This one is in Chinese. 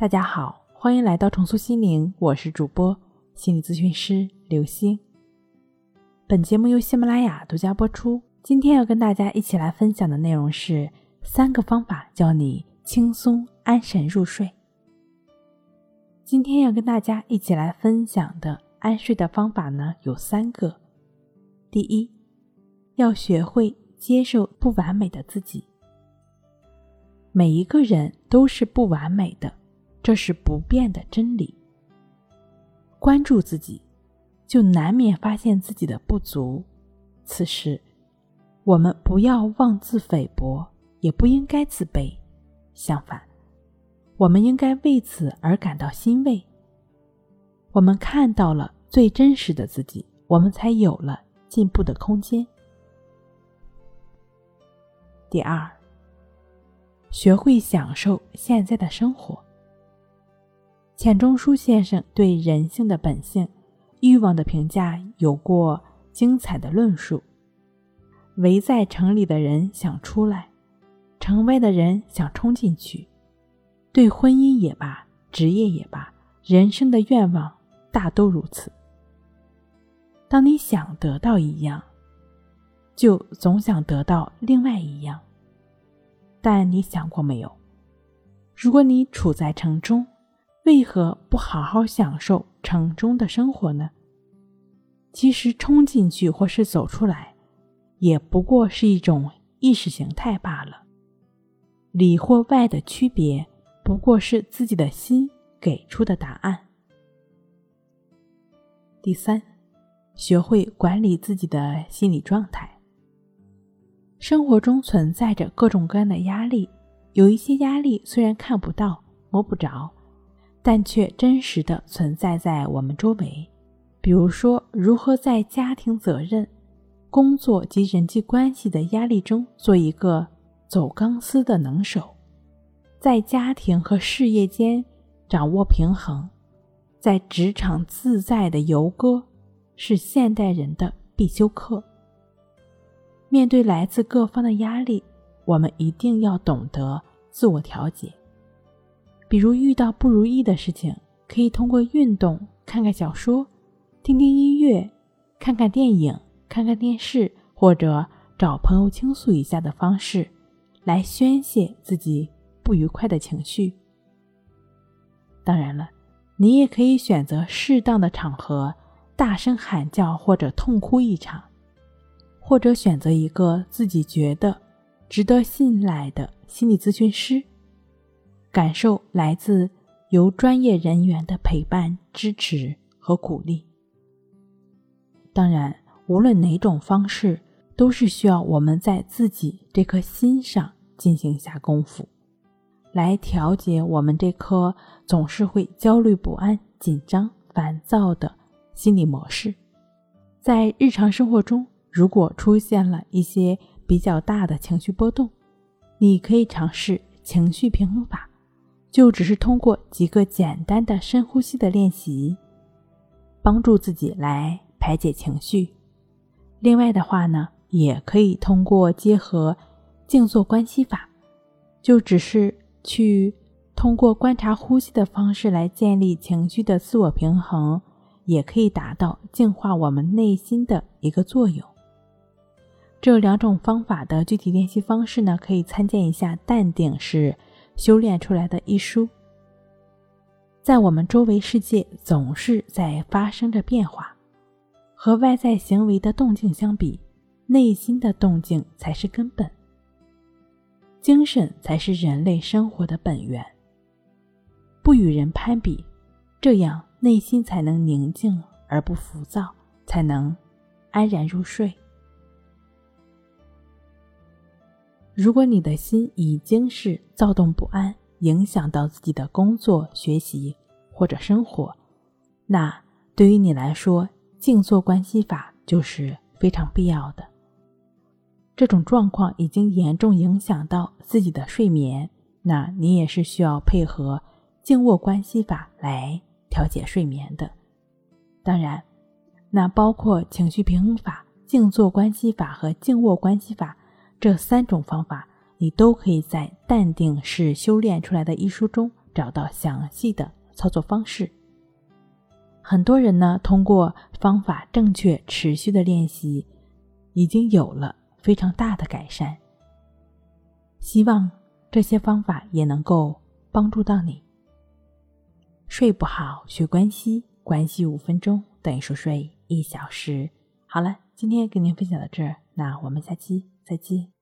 大家好，欢迎来到重塑心灵，我是主播心理咨询师刘星。本节目由喜马拉雅独家播出。今天要跟大家一起来分享的内容是三个方法，教你轻松安神入睡。今天要跟大家一起来分享的安睡的方法呢，有三个。第一，要学会接受不完美的自己。每一个人都是不完美的，这是不变的真理。关注自己，就难免发现自己的不足。此时，我们不要妄自菲薄，也不应该自卑。相反，我们应该为此而感到欣慰。我们看到了最真实的自己，我们才有了进步的空间。第二。学会享受现在的生活。钱钟书先生对人性的本性、欲望的评价有过精彩的论述：围在城里的人想出来，城外的人想冲进去。对婚姻也罢，职业也罢，人生的愿望大都如此。当你想得到一样，就总想得到另外一样。但你想过没有？如果你处在城中，为何不好好享受城中的生活呢？其实冲进去或是走出来，也不过是一种意识形态罢了。里或外的区别，不过是自己的心给出的答案。第三，学会管理自己的心理状态。生活中存在着各种各样的压力，有一些压力虽然看不到、摸不着，但却真实的存在在我们周围。比如说，如何在家庭责任、工作及人际关系的压力中做一个走钢丝的能手，在家庭和事业间掌握平衡，在职场自在的游戈，是现代人的必修课。面对来自各方的压力，我们一定要懂得自我调节。比如遇到不如意的事情，可以通过运动、看看小说、听听音乐、看看电影、看看电视，或者找朋友倾诉一下的方式，来宣泄自己不愉快的情绪。当然了，你也可以选择适当的场合，大声喊叫或者痛哭一场。或者选择一个自己觉得值得信赖的心理咨询师，感受来自由专业人员的陪伴、支持和鼓励。当然，无论哪种方式，都是需要我们在自己这颗心上进行下功夫，来调节我们这颗总是会焦虑不安、紧张、烦躁的心理模式，在日常生活中。如果出现了一些比较大的情绪波动，你可以尝试情绪平衡法，就只是通过几个简单的深呼吸的练习，帮助自己来排解情绪。另外的话呢，也可以通过结合静坐观息法，就只是去通过观察呼吸的方式来建立情绪的自我平衡，也可以达到净化我们内心的一个作用。这两种方法的具体练习方式呢，可以参见一下《淡定是修炼出来的》一书。在我们周围世界总是在发生着变化，和外在行为的动静相比，内心的动静才是根本。精神才是人类生活的本源。不与人攀比，这样内心才能宁静而不浮躁，才能安然入睡。如果你的心已经是躁动不安，影响到自己的工作、学习或者生活，那对于你来说，静坐观息法就是非常必要的。这种状况已经严重影响到自己的睡眠，那你也是需要配合静卧观息法来调节睡眠的。当然，那包括情绪平衡法、静坐观息法和静卧观息法。这三种方法，你都可以在《淡定是修炼出来的》一书中找到详细的操作方式。很多人呢，通过方法正确、持续的练习，已经有了非常大的改善。希望这些方法也能够帮助到你。睡不好，学关系，关系五分钟等于熟睡一小时。好了，今天跟您分享到这儿，那我们下期再见。